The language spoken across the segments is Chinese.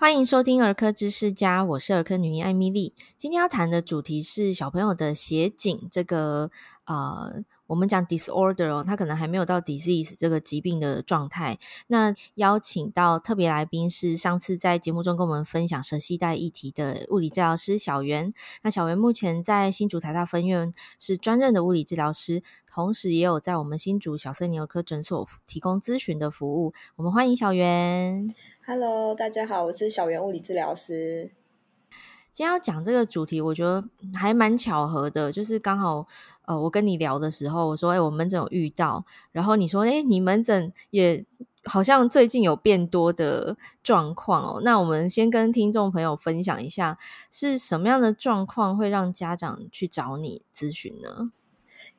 欢迎收听儿科知识家，我是儿科女医艾米莉。今天要谈的主题是小朋友的斜颈，这个呃，我们讲 disorder 哦，它可能还没有到 disease 这个疾病的状态。那邀请到特别来宾是上次在节目中跟我们分享舌系带议题的物理治疗师小袁。那小袁目前在新竹台大分院是专任的物理治疗师，同时也有在我们新竹小森林儿科诊所提供咨询的服务。我们欢迎小袁。Hello，大家好，我是小袁物理治疗师。今天要讲这个主题，我觉得还蛮巧合的，就是刚好呃，我跟你聊的时候，我说，哎，我门诊有遇到，然后你说，哎，你门诊也好像最近有变多的状况哦。那我们先跟听众朋友分享一下，是什么样的状况会让家长去找你咨询呢？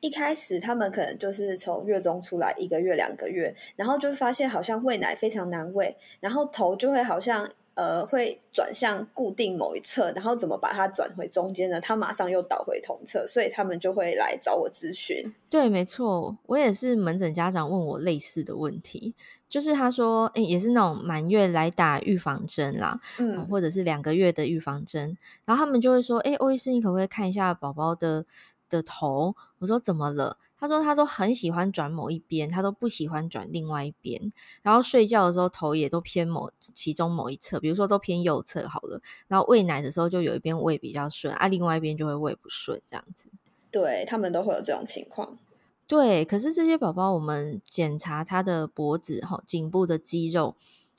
一开始他们可能就是从月中出来一个月两个月，然后就发现好像喂奶非常难喂，然后头就会好像呃会转向固定某一侧，然后怎么把它转回中间呢？他马上又倒回同侧，所以他们就会来找我咨询。对，没错，我也是门诊家长问我类似的问题，就是他说，诶，也是那种满月来打预防针啦，嗯，或者是两个月的预防针，然后他们就会说，诶，欧医师，你可不可以看一下宝宝的的头，我说怎么了？他说他都很喜欢转某一边，他都不喜欢转另外一边。然后睡觉的时候头也都偏某其中某一侧，比如说都偏右侧好了。然后喂奶的时候就有一边喂比较顺，啊，另外一边就会喂不顺这样子。对，他们都会有这种情况。对，可是这些宝宝我们检查他的脖子哈、颈部的肌肉。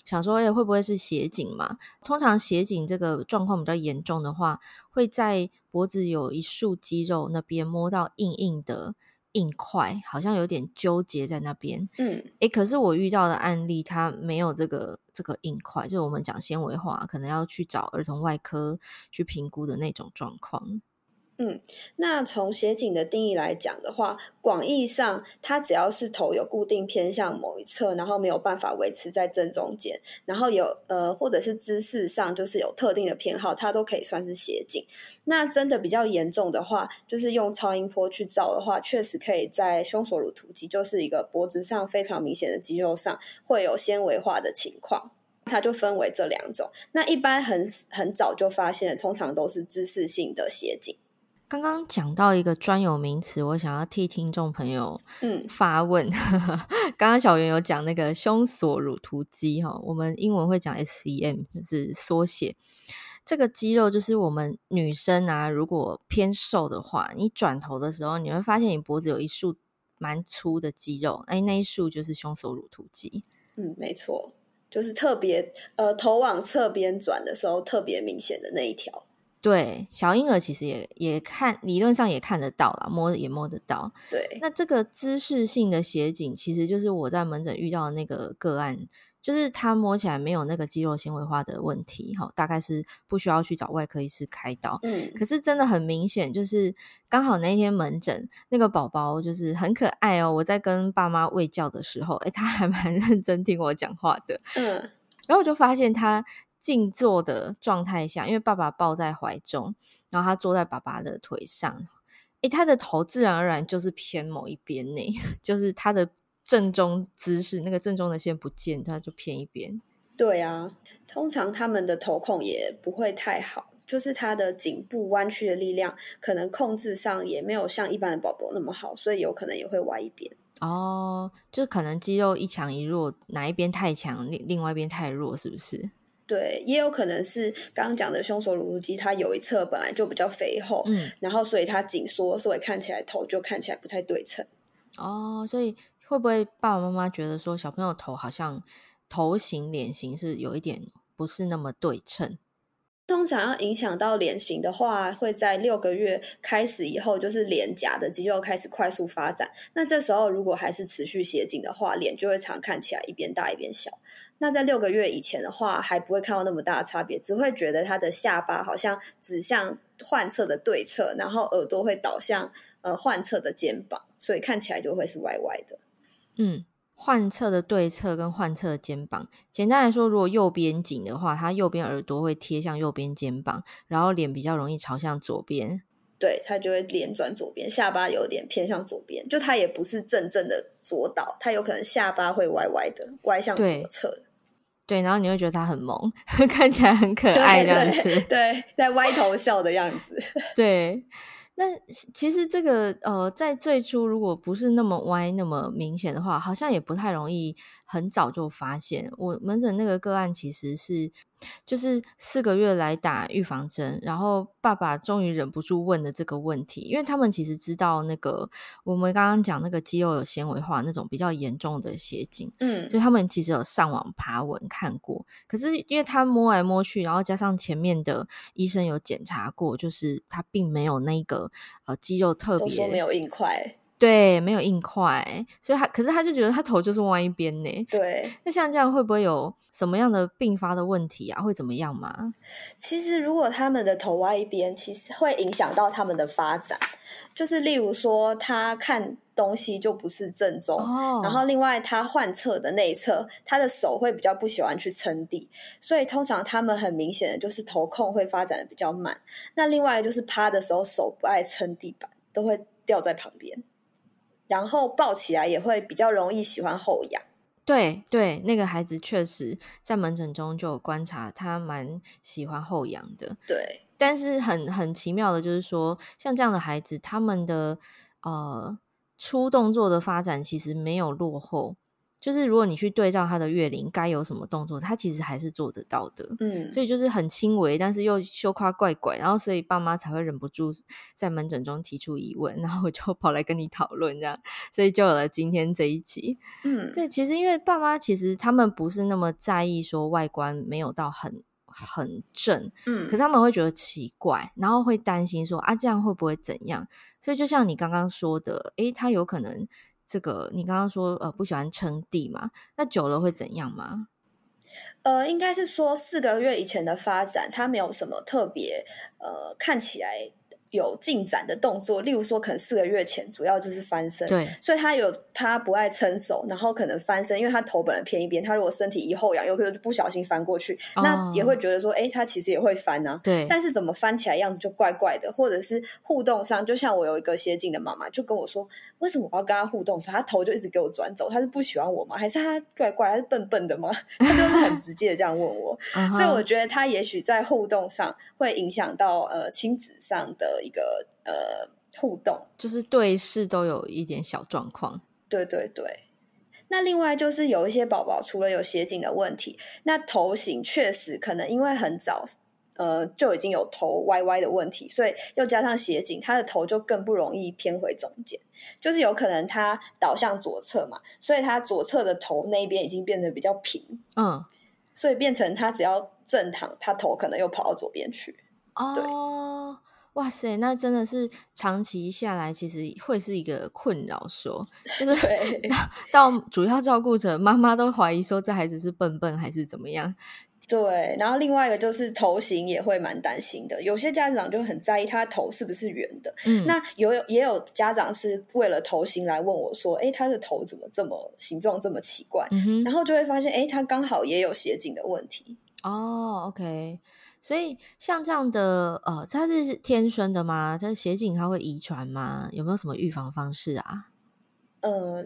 想说，诶，会不会是斜颈嘛？通常斜颈这个状况比较严重的话，会在脖子有一束肌肉那边摸到硬硬的硬块，好像有点纠结在那边。嗯，诶，可是我遇到的案例，它没有这个这个硬块，就是我们讲纤维化，可能要去找儿童外科去评估的那种状况。嗯，那从斜颈的定义来讲的话，广义上，它只要是头有固定偏向某一侧，然后没有办法维持在正中间，然后有呃或者是姿势上就是有特定的偏好，它都可以算是斜颈。那真的比较严重的话，就是用超音波去照的话，确实可以在胸锁乳突肌，就是一个脖子上非常明显的肌肉上会有纤维化的情况。它就分为这两种。那一般很很早就发现的，通常都是姿势性的斜颈。刚刚讲到一个专有名词，我想要替听众朋友嗯发问。嗯、刚刚小圆有讲那个胸锁乳突肌哈，我们英文会讲 SCM，就是缩写。这个肌肉就是我们女生啊，如果偏瘦的话，你转头的时候，你会发现你脖子有一束蛮粗的肌肉，哎，那一束就是胸锁乳突肌。嗯，没错，就是特别呃头往侧边转的时候特别明显的那一条。对，小婴儿其实也也看，理论上也看得到啦，摸也摸得到。对，那这个姿势性的斜颈，其实就是我在门诊遇到的那个个案，就是他摸起来没有那个肌肉纤维化的问题，哈，大概是不需要去找外科医师开刀。嗯，可是真的很明显，就是刚好那一天门诊那个宝宝就是很可爱哦，我在跟爸妈喂教的时候，诶，他还蛮 认真听我讲话的。嗯，然后我就发现他。静坐的状态下，因为爸爸抱在怀中，然后他坐在爸爸的腿上，诶，他的头自然而然就是偏某一边呢，就是他的正中姿势，那个正中的线不见，他就偏一边。对啊，通常他们的头控也不会太好，就是他的颈部弯曲的力量，可能控制上也没有像一般的宝宝那么好，所以有可能也会歪一边。哦，就可能肌肉一强一弱，哪一边太强，另另外一边太弱，是不是？对，也有可能是刚刚讲的胸锁乳突肌，它有一侧本来就比较肥厚，嗯，然后所以它紧缩，所以看起来头就看起来不太对称。哦，所以会不会爸爸妈妈觉得说小朋友头好像头型、脸型是有一点不是那么对称？通常要影响到脸型的话，会在六个月开始以后，就是脸颊的肌肉开始快速发展。那这时候如果还是持续斜颈的话，脸就会常看起来一边大一边小。那在六个月以前的话，还不会看到那么大的差别，只会觉得他的下巴好像指向患侧的对侧，然后耳朵会倒向呃患侧的肩膀，所以看起来就会是歪歪的。嗯。患侧的对侧跟患侧的肩膀，简单来说，如果右边紧的话，他右边耳朵会贴向右边肩膀，然后脸比较容易朝向左边。对，他就会脸转左边，下巴有点偏向左边，就他也不是正正的左倒，他有可能下巴会歪歪的，歪向左侧。对，然后你会觉得他很萌，看起来很可爱这样子，对，在歪头笑的样子，对。那其实这个呃，在最初如果不是那么歪那么明显的话，好像也不太容易很早就发现。我门诊那个个案其实是。就是四个月来打预防针，然后爸爸终于忍不住问了这个问题，因为他们其实知道那个我们刚刚讲那个肌肉有纤维化那种比较严重的斜颈，嗯，所以他们其实有上网爬文看过，可是因为他摸来摸去，然后加上前面的医生有检查过，就是他并没有那个呃肌肉特别没有硬块。对，没有硬块，所以他可是他就觉得他头就是歪一边呢。对，那像这样会不会有什么样的并发的问题啊？会怎么样吗？其实如果他们的头歪一边，其实会影响到他们的发展。就是例如说，他看东西就不是正中，哦、然后另外他患侧的内侧，他的手会比较不喜欢去撑地，所以通常他们很明显的就是头控会发展的比较慢。那另外就是趴的时候手不爱撑地板，都会掉在旁边。然后抱起来也会比较容易喜欢后仰，对对，那个孩子确实在门诊中就有观察，他蛮喜欢后仰的。对，但是很很奇妙的就是说，像这样的孩子，他们的呃初动作的发展其实没有落后。就是如果你去对照他的月龄该有什么动作，他其实还是做得到的。嗯，所以就是很轻微，但是又羞夸怪怪，然后所以爸妈才会忍不住在门诊中提出疑问，然后我就跑来跟你讨论这样，所以就有了今天这一集。嗯，对，其实因为爸妈其实他们不是那么在意说外观没有到很很正，嗯，可是他们会觉得奇怪，然后会担心说啊这样会不会怎样？所以就像你刚刚说的，诶，他有可能。这个你刚刚说呃不喜欢撑地嘛？那久了会怎样吗？呃，应该是说四个月以前的发展，它没有什么特别呃看起来。有进展的动作，例如说，可能四个月前主要就是翻身，对，所以他有他不爱撑手，然后可能翻身，因为他头本来偏一边，他如果身体一后仰，有可能就不小心翻过去，哦、那也会觉得说，哎，他其实也会翻啊，对，但是怎么翻起来样子就怪怪的，或者是互动上，就像我有一个斜颈的妈妈就跟我说，为什么我要跟他互动，所以他头就一直给我转走，他是不喜欢我吗？还是他怪怪，他是笨笨的吗？他就是很直接的这样问我，所以我觉得他也许在互动上会影响到呃亲子上的。一个呃互动，就是对视都有一点小状况。对对对，那另外就是有一些宝宝除了有斜颈的问题，那头型确实可能因为很早呃就已经有头歪歪的问题，所以又加上斜颈，他的头就更不容易偏回中间。就是有可能他倒向左侧嘛，所以他左侧的头那边已经变得比较平，嗯，所以变成他只要正躺，他头可能又跑到左边去。哦。对哇塞，那真的是长期下来，其实会是一个困扰。说，就是到到主要照顾者妈妈都怀疑说，这孩子是笨笨还是怎么样？对，然后另外一个就是头型也会蛮担心的。有些家长就很在意他头是不是圆的。嗯，那有也有家长是为了头型来问我说：“哎，他的头怎么这么形状这么奇怪？”嗯，然后就会发现，哎，他刚好也有斜颈的问题。哦，OK。所以像这样的呃，它是天生的吗？它斜颈它会遗传吗？有没有什么预防方式啊？呃，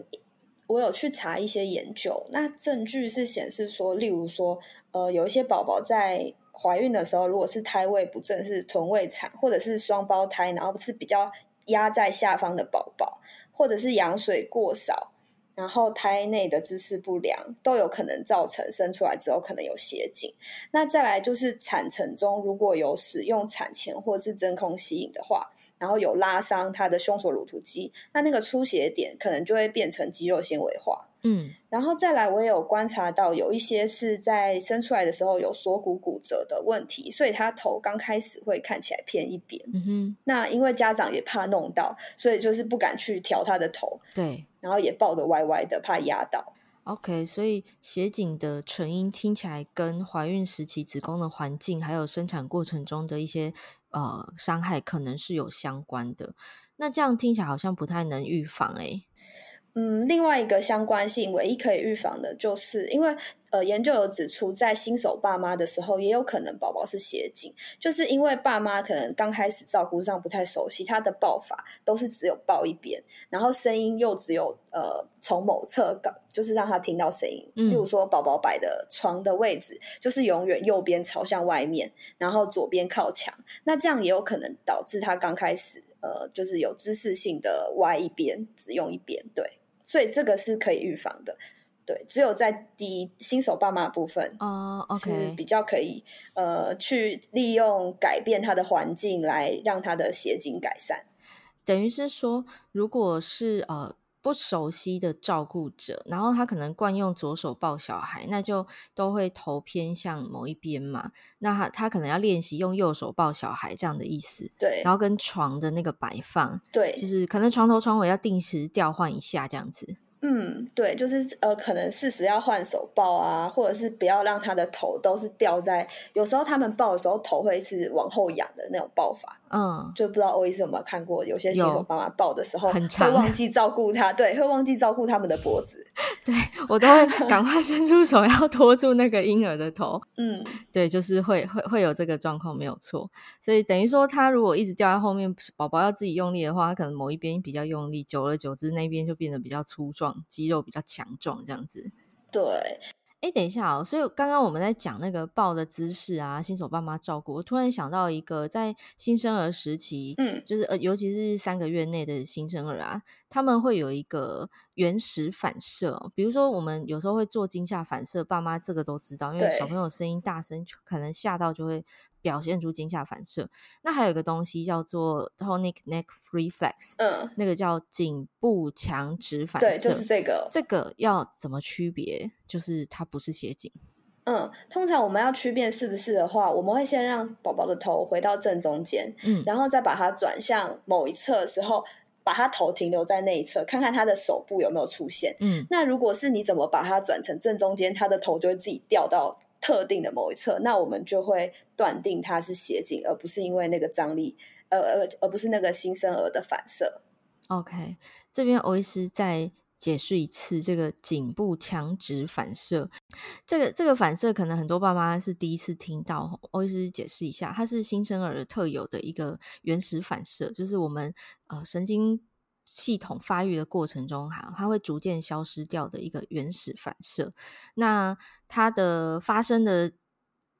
我有去查一些研究，那证据是显示说，例如说，呃，有一些宝宝在怀孕的时候，如果是胎位不正，是臀位产，或者是双胞胎，然后是比较压在下方的宝宝，或者是羊水过少。然后胎内的姿势不良都有可能造成生出来之后可能有斜颈。那再来就是产程中如果有使用产钳或是真空吸引的话，然后有拉伤他的胸锁乳突肌，那那个出血点可能就会变成肌肉纤维化。嗯，然后再来我也有观察到有一些是在生出来的时候有锁骨骨折的问题，所以他头刚开始会看起来偏一边。嗯哼，那因为家长也怕弄到，所以就是不敢去调他的头。对。然后也抱得歪歪的，怕压到。OK，所以斜颈的成因听起来跟怀孕时期子宫的环境，还有生产过程中的一些呃伤害，可能是有相关的。那这样听起来好像不太能预防诶。嗯，另外一个相关性，唯一可以预防的，就是因为呃，研究有指出，在新手爸妈的时候，也有可能宝宝是斜颈，就是因为爸妈可能刚开始照顾上不太熟悉，他的抱法都是只有抱一边，然后声音又只有呃从某侧就是让他听到声音。嗯，例如说宝宝摆的床的位置，就是永远右边朝向外面，然后左边靠墙，那这样也有可能导致他刚开始呃就是有姿势性的歪一边，只用一边，对，所以这个是可以预防的。对，只有在第一新手爸妈部分哦是比较可以呃去利用改变他的环境来让他的斜颈改善。等于是说，如果是呃不熟悉的照顾者，然后他可能惯用左手抱小孩，那就都会头偏向某一边嘛。那他他可能要练习用右手抱小孩这样的意思。对，然后跟床的那个摆放，对，就是可能床头床尾要定时调换一下这样子。嗯，对，就是呃，可能适时要换手抱啊，或者是不要让他的头都是掉在。有时候他们抱的时候，头会是往后仰的那种抱法。嗯，就不知道欧医师有没有看过，有些新手爸妈抱的时候很长，会忘记照顾他，对，会忘记照顾他们的脖子。对，我都会赶快伸出手要托住那个婴儿的头。嗯，对，就是会会会有这个状况，没有错。所以等于说，他如果一直掉在后面，宝宝要自己用力的话，他可能某一边比较用力，久而久之那边就变得比较粗壮。肌肉比较强壮，这样子。对，哎，等一下哦。所以刚刚我们在讲那个抱的姿势啊，新手爸妈照顾，我突然想到一个，在新生儿时期，嗯，就是呃，尤其是三个月内的新生儿啊，他们会有一个原始反射。比如说，我们有时候会做惊吓反射，爸妈这个都知道，因为小朋友声音大声，可能吓到就会。表现出惊吓反射，那还有一个东西叫做 tonic neck reflex，嗯，那个叫颈部强直反射，对，就是这个。这个要怎么区别？就是它不是斜颈。嗯，通常我们要区辨是不是的话，我们会先让宝宝的头回到正中间，嗯，然后再把它转向某一侧的时候，把它头停留在那一侧，看看他的手部有没有出现。嗯，那如果是你怎么把它转成正中间，他的头就会自己掉到。特定的某一侧，那我们就会断定它是斜颈，而不是因为那个张力，呃呃，而不是那个新生儿的反射。OK，这边欧医师再解释一次这个颈部强直反射。这个这个反射可能很多爸妈是第一次听到，欧医师解释一下，它是新生儿特有的一个原始反射，就是我们呃神经。系统发育的过程中，哈，它会逐渐消失掉的一个原始反射。那它的发生的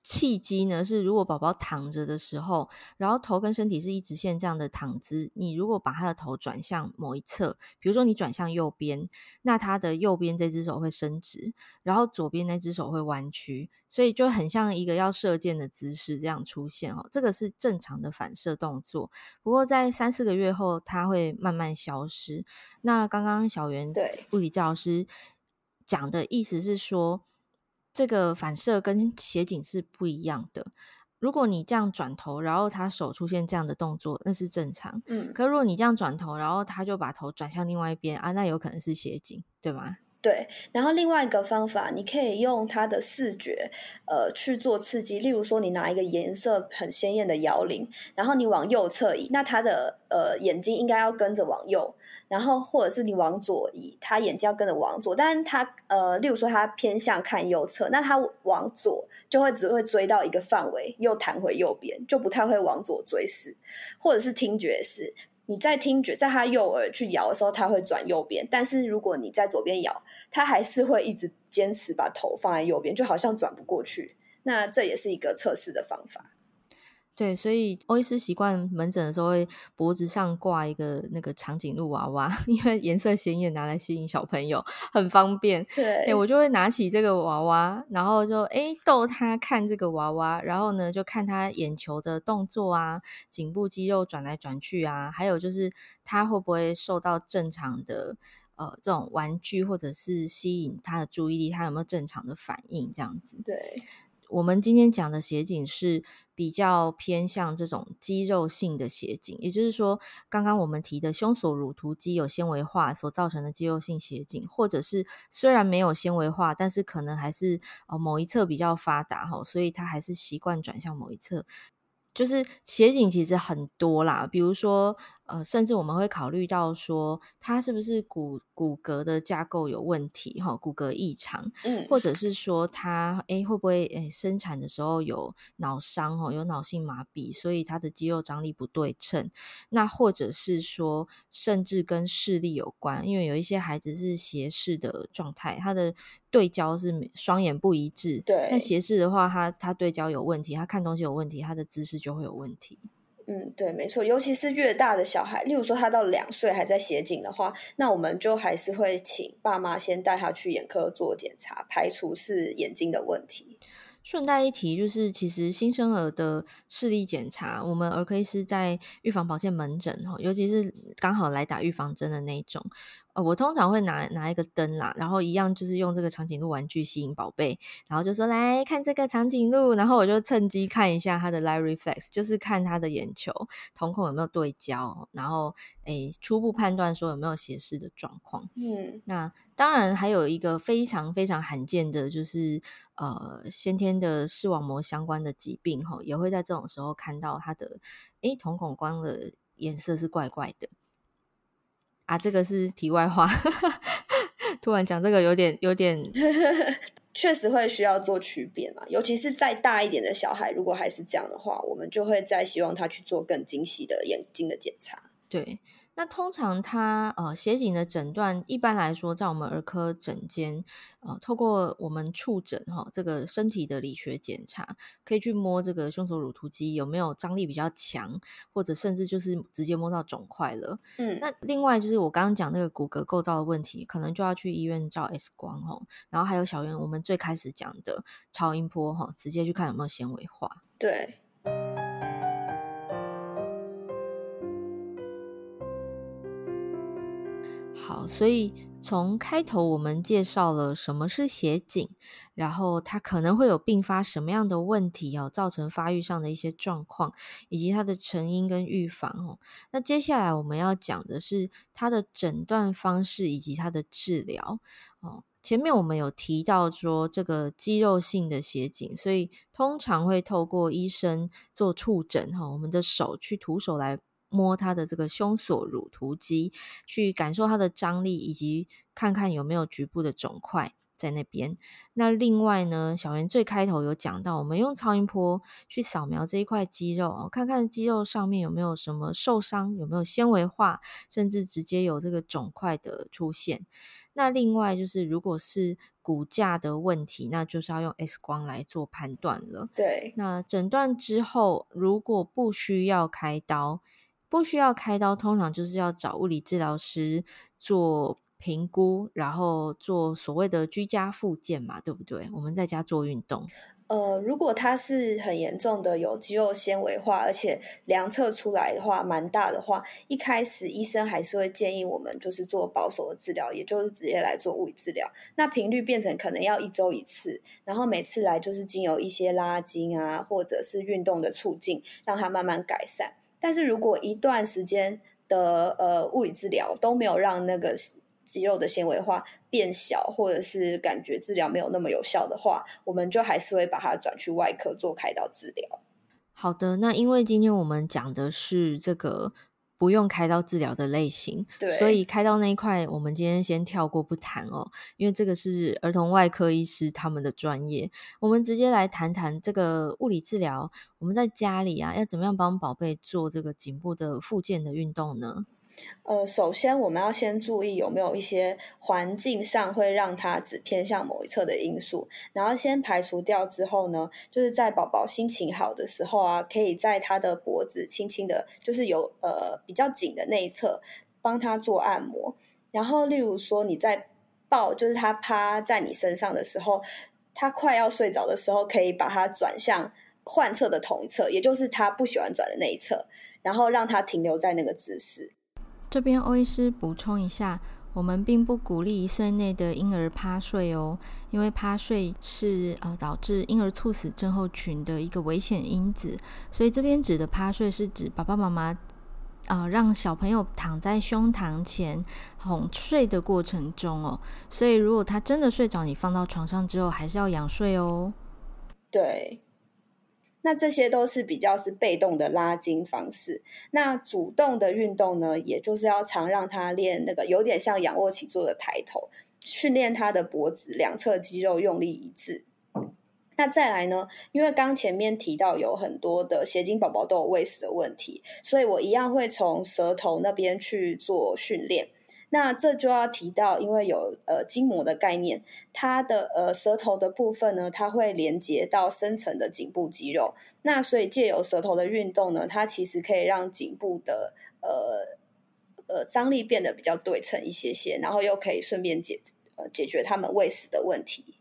契机呢，是如果宝宝躺着的时候，然后头跟身体是一直线这样的躺姿，你如果把他的头转向某一侧，比如说你转向右边，那他的右边这只手会伸直，然后左边那只手会弯曲，所以就很像一个要射箭的姿势这样出现哦。这个是正常的反射动作，不过在三四个月后，它会慢慢消失。那刚刚小袁对物理教师讲的意思是说。这个反射跟斜颈是不一样的。如果你这样转头，然后他手出现这样的动作，那是正常。嗯，可如果你这样转头，然后他就把头转向另外一边啊，那有可能是斜颈，对吗？对，然后另外一个方法，你可以用它的视觉，呃，去做刺激。例如说，你拿一个颜色很鲜艳的摇铃，然后你往右侧移，那它的呃眼睛应该要跟着往右，然后或者是你往左移，它眼睛要跟着往左。但是它呃，例如说它偏向看右侧，那它往左就会只会追到一个范围，又弹回右边，就不太会往左追视，或者是听觉是。你在听觉，在他右耳去摇的时候，他会转右边；但是如果你在左边摇，他还是会一直坚持把头放在右边，就好像转不过去。那这也是一个测试的方法。对，所以欧医师习惯门诊的时候会脖子上挂一个那个长颈鹿娃娃，因为颜色鲜艳，拿来吸引小朋友很方便。对，我就会拿起这个娃娃，然后就诶逗他看这个娃娃，然后呢就看他眼球的动作啊，颈部肌肉转来转去啊，还有就是他会不会受到正常的呃这种玩具或者是吸引他的注意力，他有没有正常的反应这样子？对。我们今天讲的斜颈是比较偏向这种肌肉性的斜颈，也就是说，刚刚我们提的胸锁乳突肌有纤维化所造成的肌肉性斜颈，或者是虽然没有纤维化，但是可能还是呃某一侧比较发达哈，所以它还是习惯转向某一侧。就是斜颈其实很多啦，比如说。呃，甚至我们会考虑到说，他是不是骨骨骼的架构有问题，哈，骨骼异常，嗯，或者是说他，哎，会不会，哎，生产的时候有脑伤，哦，有脑性麻痹，所以他的肌肉张力不对称。那或者是说，甚至跟视力有关，因为有一些孩子是斜视的状态，他的对焦是双眼不一致，对。那斜视的话，他他对焦有问题，他看东西有问题，他的姿势就会有问题。嗯，对，没错，尤其是越大的小孩，例如说他到两岁还在斜颈的话，那我们就还是会请爸妈先带他去眼科做检查，排除是眼睛的问题。顺带一提，就是其实新生儿的视力检查，我们儿科医师在预防保健门诊哈，尤其是刚好来打预防针的那一种。呃，我通常会拿拿一个灯啦，然后一样就是用这个长颈鹿玩具吸引宝贝，然后就说来看这个长颈鹿，然后我就趁机看一下它的 light reflex，就是看它的眼球瞳孔有没有对焦，然后诶初步判断说有没有斜视的状况。嗯，那当然还有一个非常非常罕见的，就是呃先天的视网膜相关的疾病哈，也会在这种时候看到它的诶瞳孔光的颜色是怪怪的。啊，这个是题外话。突然讲这个有点有点，确实会需要做区别嘛。尤其是再大一点的小孩，如果还是这样的话，我们就会再希望他去做更精细的眼睛的检查。对。那通常他呃斜颈的诊断，一般来说在我们儿科诊间，呃，透过我们触诊哈，这个身体的理学检查，可以去摸这个胸锁乳突肌有没有张力比较强，或者甚至就是直接摸到肿块了。嗯，那另外就是我刚刚讲那个骨骼构造的问题，可能就要去医院照 X 光哈，然后还有小圆我们最开始讲的超音波哈，直接去看有没有纤维化。对。好，所以从开头我们介绍了什么是斜颈，然后它可能会有并发什么样的问题哦，造成发育上的一些状况，以及它的成因跟预防哦。那接下来我们要讲的是它的诊断方式以及它的治疗哦。前面我们有提到说这个肌肉性的斜颈，所以通常会透过医生做触诊哈，我们的手去徒手来。摸他的这个胸锁乳突肌，去感受它的张力，以及看看有没有局部的肿块在那边。那另外呢，小圆最开头有讲到，我们用超音波去扫描这一块肌肉，看看肌肉上面有没有什么受伤，有没有纤维化，甚至直接有这个肿块的出现。那另外就是，如果是骨架的问题，那就是要用 X 光来做判断了。对，那诊断之后，如果不需要开刀。不需要开刀，通常就是要找物理治疗师做评估，然后做所谓的居家复健嘛，对不对？我们在家做运动。呃，如果它是很严重的有肌肉纤维化，而且量测出来的话蛮大的话，一开始医生还是会建议我们就是做保守的治疗，也就是直接来做物理治疗。那频率变成可能要一周一次，然后每次来就是经由一些拉筋啊，或者是运动的促进，让它慢慢改善。但是如果一段时间的呃物理治疗都没有让那个肌肉的纤维化变小，或者是感觉治疗没有那么有效的话，我们就还是会把它转去外科做开刀治疗。好的，那因为今天我们讲的是这个。不用开刀治疗的类型，对，所以开刀那一块我们今天先跳过不谈哦，因为这个是儿童外科医师他们的专业。我们直接来谈谈这个物理治疗，我们在家里啊，要怎么样帮宝贝做这个颈部的复健的运动呢？呃，首先我们要先注意有没有一些环境上会让他只偏向某一侧的因素，然后先排除掉之后呢，就是在宝宝心情好的时候啊，可以在他的脖子轻轻的，就是有呃比较紧的那一侧帮他做按摩。然后例如说你在抱，就是他趴在你身上的时候，他快要睡着的时候，可以把他转向患侧的同一侧，也就是他不喜欢转的那一侧，然后让他停留在那个姿势。这边欧医师补充一下，我们并不鼓励一岁内的婴儿趴睡哦，因为趴睡是呃导致婴儿猝死症候群的一个危险因子，所以这边指的趴睡是指爸爸妈妈啊让小朋友躺在胸膛前哄睡的过程中哦，所以如果他真的睡着，你放到床上之后还是要仰睡哦。对。那这些都是比较是被动的拉筋方式。那主动的运动呢，也就是要常让他练那个有点像仰卧起坐的抬头，训练他的脖子两侧肌肉用力一致。那再来呢，因为刚前面提到有很多的斜颈宝宝都有喂食的问题，所以我一样会从舌头那边去做训练。那这就要提到，因为有呃筋膜的概念，它的呃舌头的部分呢，它会连接到深层的颈部肌肉。那所以借由舌头的运动呢，它其实可以让颈部的呃呃张力变得比较对称一些些，然后又可以顺便解呃解决他们喂食的问题。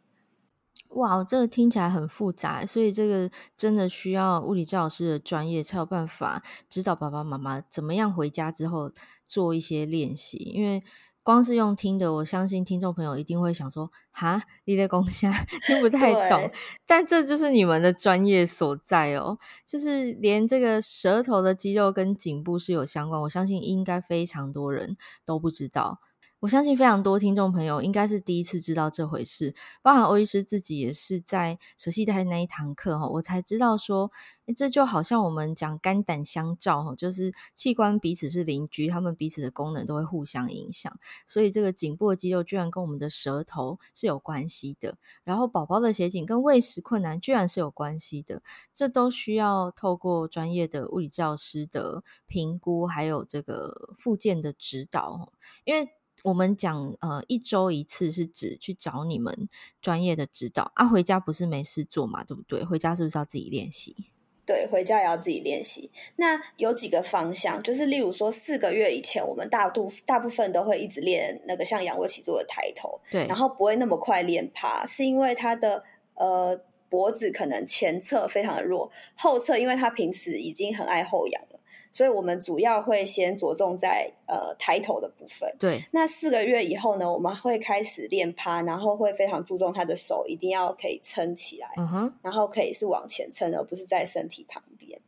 哇，这个听起来很复杂，所以这个真的需要物理治疗师的专业才有办法指导爸爸妈妈怎么样回家之后做一些练习。因为光是用听的，我相信听众朋友一定会想说：“哈，你在讲啥？听不太懂。”但这就是你们的专业所在哦，就是连这个舌头的肌肉跟颈部是有相关，我相信应该非常多人都不知道。我相信非常多听众朋友应该是第一次知道这回事，包含欧医师自己也是在舌系带那一堂课哈，我才知道说，诶，这就好像我们讲肝胆相照哈，就是器官彼此是邻居，他们彼此的功能都会互相影响，所以这个颈部的肌肉居然跟我们的舌头是有关系的，然后宝宝的斜颈跟喂食困难居然是有关系的，这都需要透过专业的物理教师的评估，还有这个附件的指导，因为。我们讲呃一周一次是指去找你们专业的指导啊，回家不是没事做嘛，对不对？回家是不是要自己练习？对，回家也要自己练习。那有几个方向，就是例如说四个月以前，我们大度大部分都会一直练那个像仰卧起坐的抬头，对，然后不会那么快练趴，是因为他的呃脖子可能前侧非常的弱，后侧因为他平时已经很爱后仰了。所以我们主要会先着重在呃抬头的部分。对，那四个月以后呢，我们会开始练趴，然后会非常注重他的手一定要可以撑起来，嗯哼，然后可以是往前撑，而不是在身体旁边。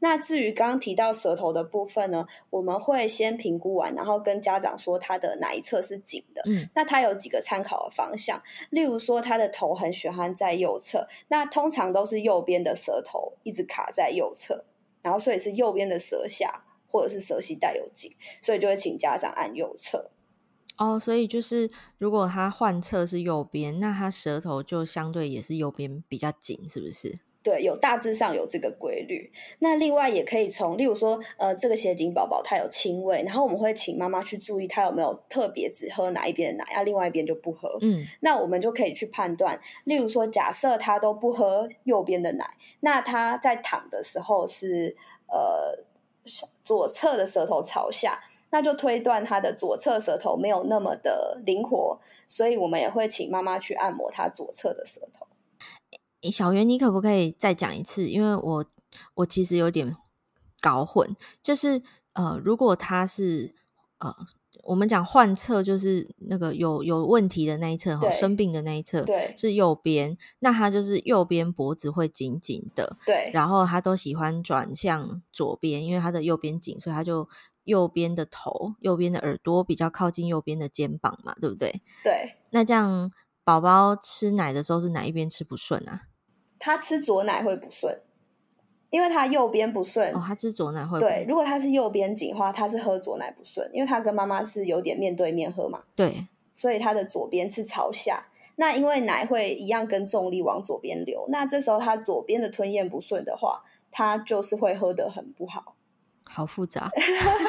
那至于刚刚提到舌头的部分呢，我们会先评估完，然后跟家长说他的哪一侧是紧的。嗯，那他有几个参考的方向，例如说他的头很喜欢在右侧，那通常都是右边的舌头一直卡在右侧。然后，所以是右边的舌下或者是舌系带有紧，所以就会请家长按右侧。哦，所以就是如果他患侧是右边，那他舌头就相对也是右边比较紧，是不是？对，有大致上有这个规律。那另外也可以从，例如说，呃，这个斜颈宝宝他有亲喂，然后我们会请妈妈去注意他有没有特别只喝哪一边的奶，啊，另外一边就不喝。嗯，那我们就可以去判断，例如说，假设他都不喝右边的奶，那他在躺的时候是呃左侧的舌头朝下，那就推断他的左侧舌头没有那么的灵活，所以我们也会请妈妈去按摩他左侧的舌头。小袁，你可不可以再讲一次？因为我我其实有点搞混，就是呃，如果他是呃，我们讲患侧，就是那个有有问题的那一侧哈，生病的那一侧，对，是右边，那他就是右边脖子会紧紧的，对，然后他都喜欢转向左边，因为他的右边紧，所以他就右边的头、右边的耳朵比较靠近右边的肩膀嘛，对不对？对，那这样宝宝吃奶的时候是哪一边吃不顺啊？他吃左奶会不顺，因为他右边不顺。哦，他吃左奶会不。对，如果他是右边紧的话，他是喝左奶不顺，因为他跟妈妈是有点面对面喝嘛。对，所以他的左边是朝下。那因为奶会一样跟重力往左边流，那这时候他左边的吞咽不顺的话，他就是会喝得很不好。好复杂，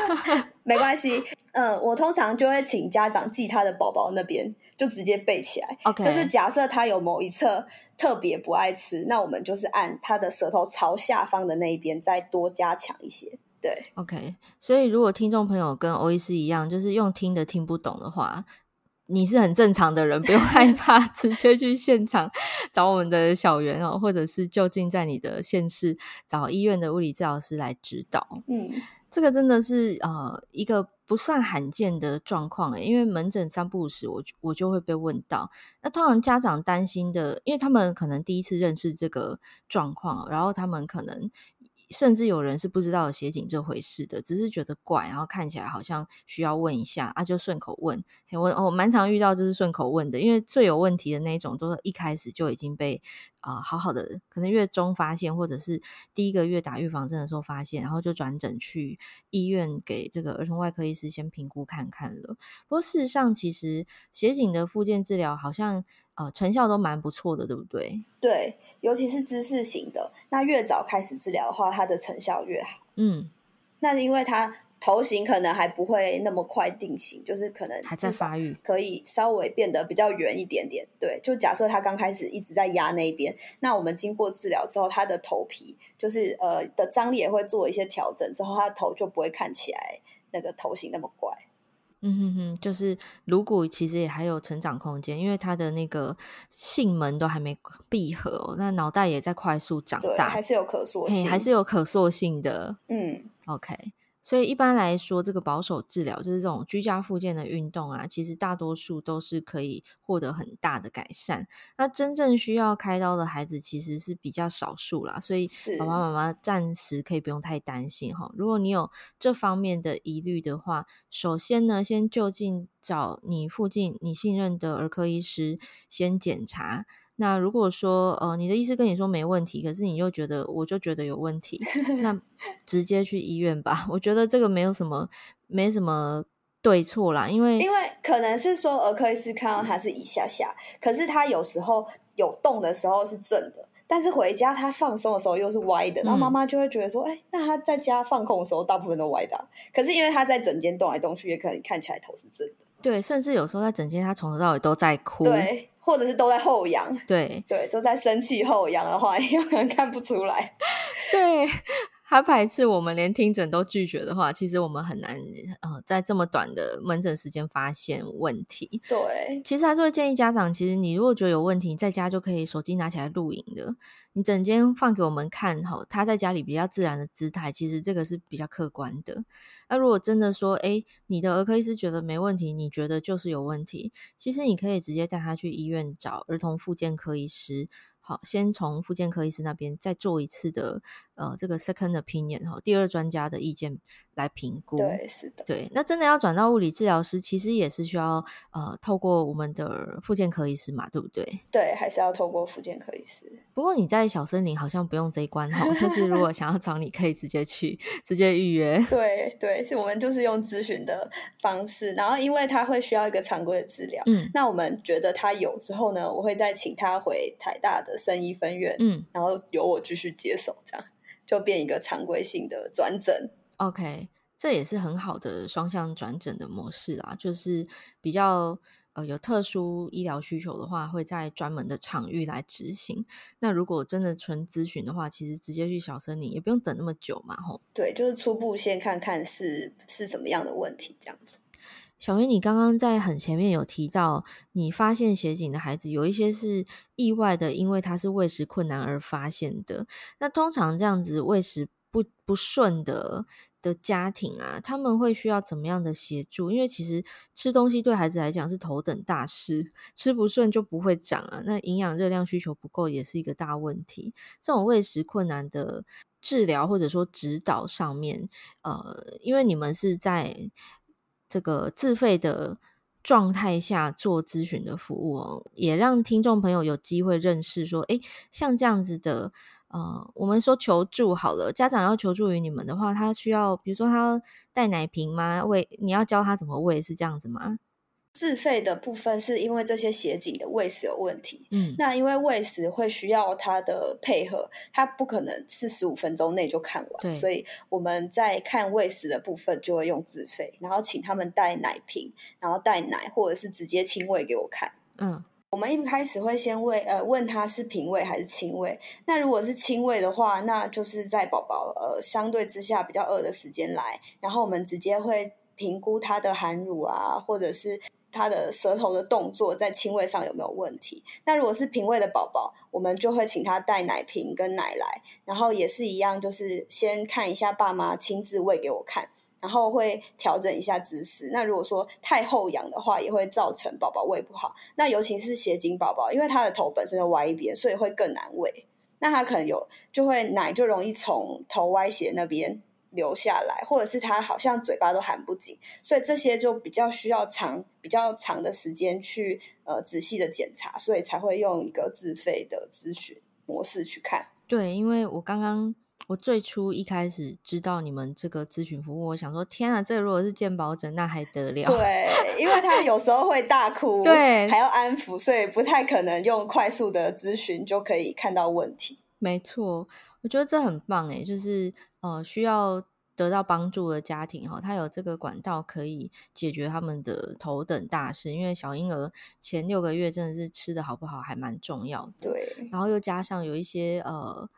没关系。嗯，我通常就会请家长记他的宝宝那边，就直接背起来。OK，就是假设他有某一侧特别不爱吃，那我们就是按他的舌头朝下方的那一边再多加强一些。对，OK。所以如果听众朋友跟欧医师一样，就是用听的听不懂的话，你是很正常的人，不用 害怕，直接去现场找我们的小袁哦，或者是就近在你的县市找医院的物理治疗师来指导。嗯，这个真的是呃一个不算罕见的状况诶，因为门诊三不五时，我我就会被问到。那通常家长担心的，因为他们可能第一次认识这个状况，然后他们可能甚至有人是不知道协警这回事的，只是觉得怪，然后看起来好像需要问一下啊，就顺口问。我我蛮常遇到就是顺口问的，因为最有问题的那种，都是一开始就已经被、呃、好好的，可能月中发现，或者是第一个月打预防针的时候发现，然后就转诊去医院给这个儿童外科医师先评估看看了。不过事实上，其实斜颈的复健治疗好像。呃，成效都蛮不错的，对不对？对，尤其是姿势型的，那越早开始治疗的话，它的成效越好。嗯，那因为它头型可能还不会那么快定型，就是可能还在发育，可以稍微变得比较圆一点点。对，就假设他刚开始一直在压那边，那我们经过治疗之后，他的头皮就是呃的张力也会做一些调整，之后他的头就不会看起来那个头型那么怪。嗯哼哼，就是颅骨其实也还有成长空间，因为他的那个性门都还没闭合哦，那脑袋也在快速长大，还是有可塑性，还是有可塑性的。嗯，OK。所以一般来说，这个保守治疗就是这种居家复健的运动啊，其实大多数都是可以获得很大的改善。那真正需要开刀的孩子其实是比较少数啦，所以爸爸妈妈暂时可以不用太担心哈。如果你有这方面的疑虑的话，首先呢，先就近找你附近你信任的儿科医师先检查。那如果说呃你的医师跟你说没问题，可是你又觉得我就觉得有问题，那 直接去医院吧。我觉得这个没有什么没什么对错啦，因为因为可能是说儿科医师看到他是一下下，可是他有时候有动的时候是正的，但是回家他放松的时候又是歪的，然后妈妈就会觉得说，哎、嗯，那他在家放空的时候大部分都歪的，可是因为他在诊间动来动去，也可能看起来头是正的。对，甚至有时候在诊间他从头到尾都在哭。对。或者是都在后仰，对对，都在生气后仰的话，有可能看不出来。对，他排斥我们连听诊都拒绝的话，其实我们很难呃在这么短的门诊时间发现问题。对，其实还是会建议家长，其实你如果觉得有问题，在家就可以手机拿起来录影的。你整间放给我们看，哈，他在家里比较自然的姿态，其实这个是比较客观的。那如果真的说，诶，你的儿科医师觉得没问题，你觉得就是有问题，其实你可以直接带他去医院找儿童复健科医师。好，先从复健科医师那边再做一次的呃这个 second opinion 哈，第二专家的意见来评估。对，是的。对，那真的要转到物理治疗师，其实也是需要呃透过我们的复健科医师嘛，对不对？对，还是要透过复健科医师。不过你在小森林好像不用这一关哈，就是如果想要找你，可以直接去直接预约。对对，是我们就是用咨询的方式，然后因为他会需要一个常规的治疗，嗯，那我们觉得他有之后呢，我会再请他回台大的。生医分院，嗯，然后由我继续接手，这样就变一个常规性的转诊。OK，这也是很好的双向转诊的模式啦。就是比较呃有特殊医疗需求的话，会在专门的场域来执行。那如果真的纯咨询的话，其实直接去小森林也不用等那么久嘛，吼。对，就是初步先看看是是什么样的问题，这样子。小薇，你刚刚在很前面有提到，你发现斜颈的孩子有一些是意外的，因为他是喂食困难而发现的。那通常这样子喂食不不顺的的家庭啊，他们会需要怎么样的协助？因为其实吃东西对孩子来讲是头等大事，吃不顺就不会长啊。那营养热量需求不够也是一个大问题。这种喂食困难的治疗或者说指导上面，呃，因为你们是在。这个自费的状态下做咨询的服务哦，也让听众朋友有机会认识说，哎，像这样子的，呃，我们说求助好了，家长要求助于你们的话，他需要，比如说他带奶瓶吗？喂，你要教他怎么喂，是这样子吗？自费的部分是因为这些斜颈的喂食有问题，嗯，那因为喂食会需要他的配合，他不可能四十五分钟内就看完，所以我们在看喂食的部分就会用自费，然后请他们带奶瓶，然后带奶或者是直接亲喂给我看，嗯，我们一开始会先喂，呃，问他是平喂还是亲喂，那如果是亲喂的话，那就是在宝宝呃相对之下比较饿的时间来，然后我们直接会评估他的含乳啊，或者是。他的舌头的动作在亲喂上有没有问题？那如果是瓶喂的宝宝，我们就会请他带奶瓶跟奶来，然后也是一样，就是先看一下爸妈亲自喂给我看，然后会调整一下姿势。那如果说太后仰的话，也会造成宝宝喂不好。那尤其是斜颈宝宝，因为他的头本身就歪一边，所以会更难喂。那他可能有就会奶就容易从头歪斜那边流下来，或者是他好像嘴巴都含不紧，所以这些就比较需要长比较长的时间去呃仔细的检查，所以才会用一个自费的咨询模式去看。对，因为我刚刚。我最初一开始知道你们这个咨询服务，我想说，天啊，这个如果是健保诊，那还得了？对，因为他有时候会大哭，对，还要安抚，所以不太可能用快速的咨询就可以看到问题。没错，我觉得这很棒诶，就是呃，需要得到帮助的家庭哈，他有这个管道可以解决他们的头等大事，因为小婴儿前六个月真的是吃的好不好还蛮重要的。对，然后又加上有一些呃。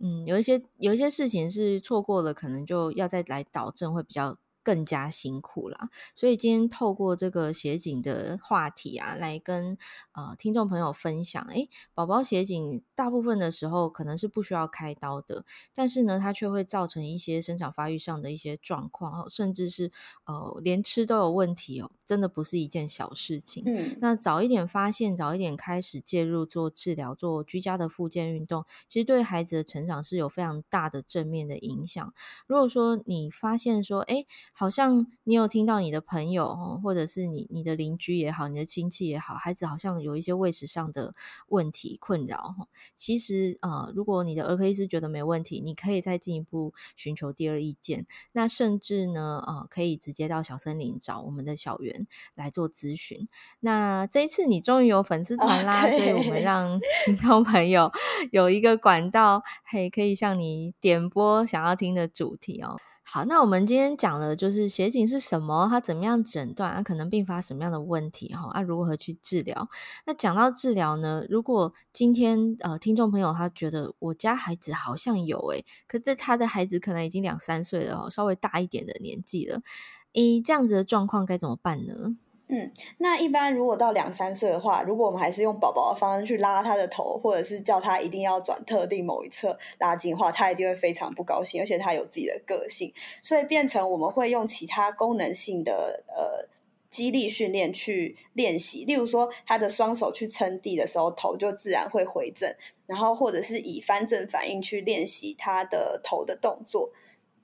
嗯，有一些有一些事情是错过了，可能就要再来导正，会比较。更加辛苦了，所以今天透过这个血颈的话题啊，来跟呃听众朋友分享。诶，宝宝血颈大部分的时候可能是不需要开刀的，但是呢，它却会造成一些生长发育上的一些状况，甚至是呃连吃都有问题哦，真的不是一件小事情。嗯，那早一点发现，早一点开始介入做治疗，做居家的复健运动，其实对孩子的成长是有非常大的正面的影响。如果说你发现说，诶。好像你有听到你的朋友，或者是你你的邻居也好，你的亲戚也好，孩子好像有一些喂食上的问题困扰。其实呃，如果你的儿科医师觉得没问题，你可以再进一步寻求第二意见。那甚至呢，呃，可以直接到小森林找我们的小袁来做咨询。那这一次你终于有粉丝团啦，哦，所以我们让 听众朋友有一个管道，嘿，可以向你点播想要听的主题哦。好，那我们今天讲了就是斜颈是什么，它怎么样诊断，它可能并发什么样的问题，哈，啊，如何去治疗？那讲到治疗呢，如果今天呃听众朋友他觉得我家孩子好像有诶，可是他的孩子可能已经两三岁了，稍微大一点的年纪了，诶，这样子的状况该怎么办呢？嗯，那一般如果到两三岁的话，如果我们还是用宝宝的方式去拉他的头，或者是叫他一定要转特定某一侧拉筋的话，他一定会非常不高兴，而且他有自己的个性，所以变成我们会用其他功能性的呃激励训练去练习，例如说他的双手去撑地的时候，头就自然会回正，然后或者是以翻正反应去练习他的头的动作。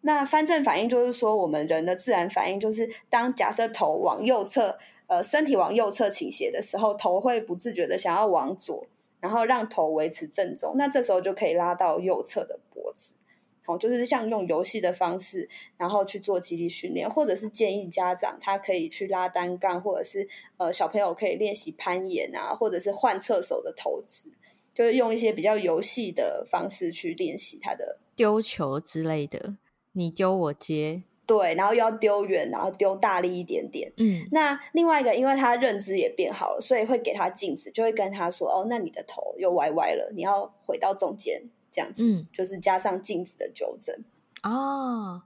那翻正反应就是说，我们人的自然反应就是当假设头往右侧。呃，身体往右侧倾斜的时候，头会不自觉的想要往左，然后让头维持正中。那这时候就可以拉到右侧的脖子，好，就是像用游戏的方式，然后去做肌力训练，或者是建议家长他可以去拉单杠，或者是呃小朋友可以练习攀岩啊，或者是换侧手的投掷，就是用一些比较游戏的方式去练习他的丢球之类的，你丢我接。对，然后又要丢远，然后丢大力一点点。嗯，那另外一个，因为他认知也变好了，所以会给他镜子，就会跟他说：“哦，那你的头又歪歪了，你要回到中间，这样子。”嗯，就是加上镜子的纠正。哦，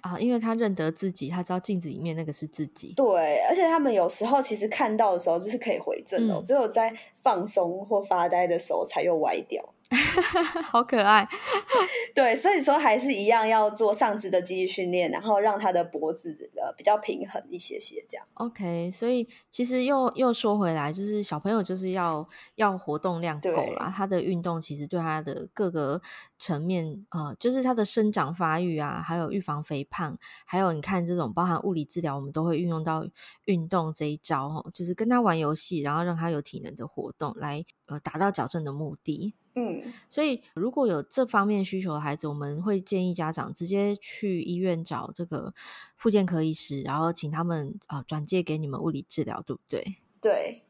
啊，因为他认得自己，他知道镜子里面那个是自己。对，而且他们有时候其实看到的时候就是可以回正的，嗯，只有在放松或发呆的时候才又歪掉。好可爱，对，所以说还是一样要做上肢的肌力训练，然后让他的脖子呃比较平衡一些些，这样。OK，所以其实又又说回来，就是小朋友就是要要活动量够啦，他的运动其实对他的各个层面，呃，就是他的生长发育啊，还有预防肥胖，还有你看这种包含物理治疗，我们都会运用到运动这一招哦，就是跟他玩游戏，然后让他有体能的活动，来呃达到矫正的目的。嗯，所以如果有这方面需求的孩子，我们会建议家长直接去医院找这个复健科医师，然后请他们啊转介给你们物理治疗，对不对？对。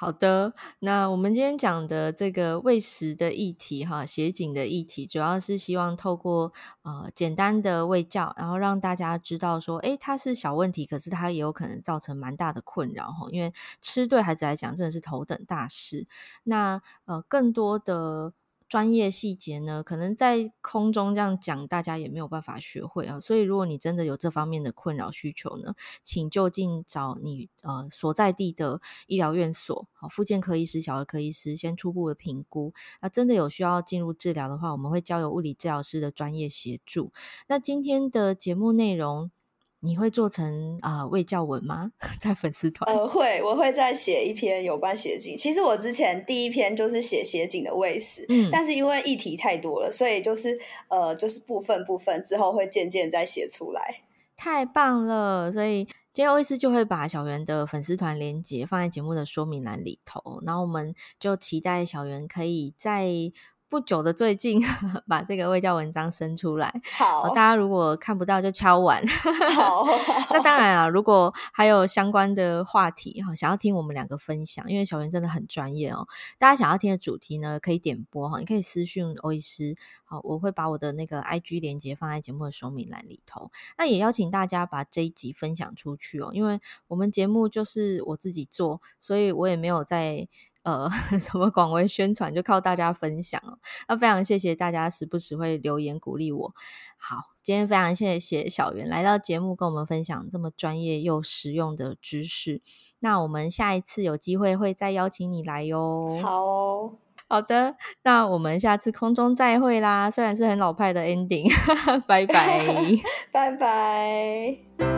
好的，那我们今天讲的这个喂食的议题，哈，协警的议题，主要是希望透过呃简单的喂教，然后让大家知道说，诶，它是小问题，可是它也有可能造成蛮大的困扰，哈，因为吃对孩子来讲真的是头等大事。那呃，更多的。专业细节呢，可能在空中这样讲，大家也没有办法学会啊。所以，如果你真的有这方面的困扰需求呢，请就近找你呃所在地的医疗院所，好，复健科医师、小儿科医师先初步的评估。那真的有需要进入治疗的话，我们会交由物理治疗师的专业协助。那今天的节目内容。你会做成啊卫教文吗？在粉丝团？呃，会，我会再写一篇有关写景。其实我之前第一篇就是写写景的卫史，嗯，但是因为议题太多了，所以就是呃，就是部分部分之后会渐渐再写出来。太棒了！所以今天欧医师就会把小圆的粉丝团连接放在节目的说明栏里头，然后我们就期待小圆可以在。不久的最近，把这个卫教文章生出来。好，大家如果看不到就敲完。好，那当然啊，如果还有相关的话题哈，想要听我们两个分享，因为小袁真的很专业哦。大家想要听的主题呢，可以点播哈，你可以私讯欧医师。好，我会把我的那个 IG 连接放在节目的说明栏里头。那也邀请大家把这一集分享出去哦，因为我们节目就是我自己做，所以我也没有在。呃，什么广为宣传，就靠大家分享哦。那非常谢谢大家时不时会留言鼓励我。好，今天非常谢谢小袁来到节目跟我们分享这么专业又实用的知识。那我们下一次有机会会再邀请你来哟。好哦，好的，那我们下次空中再会啦。虽然是很老派的 ending，拜拜，拜拜。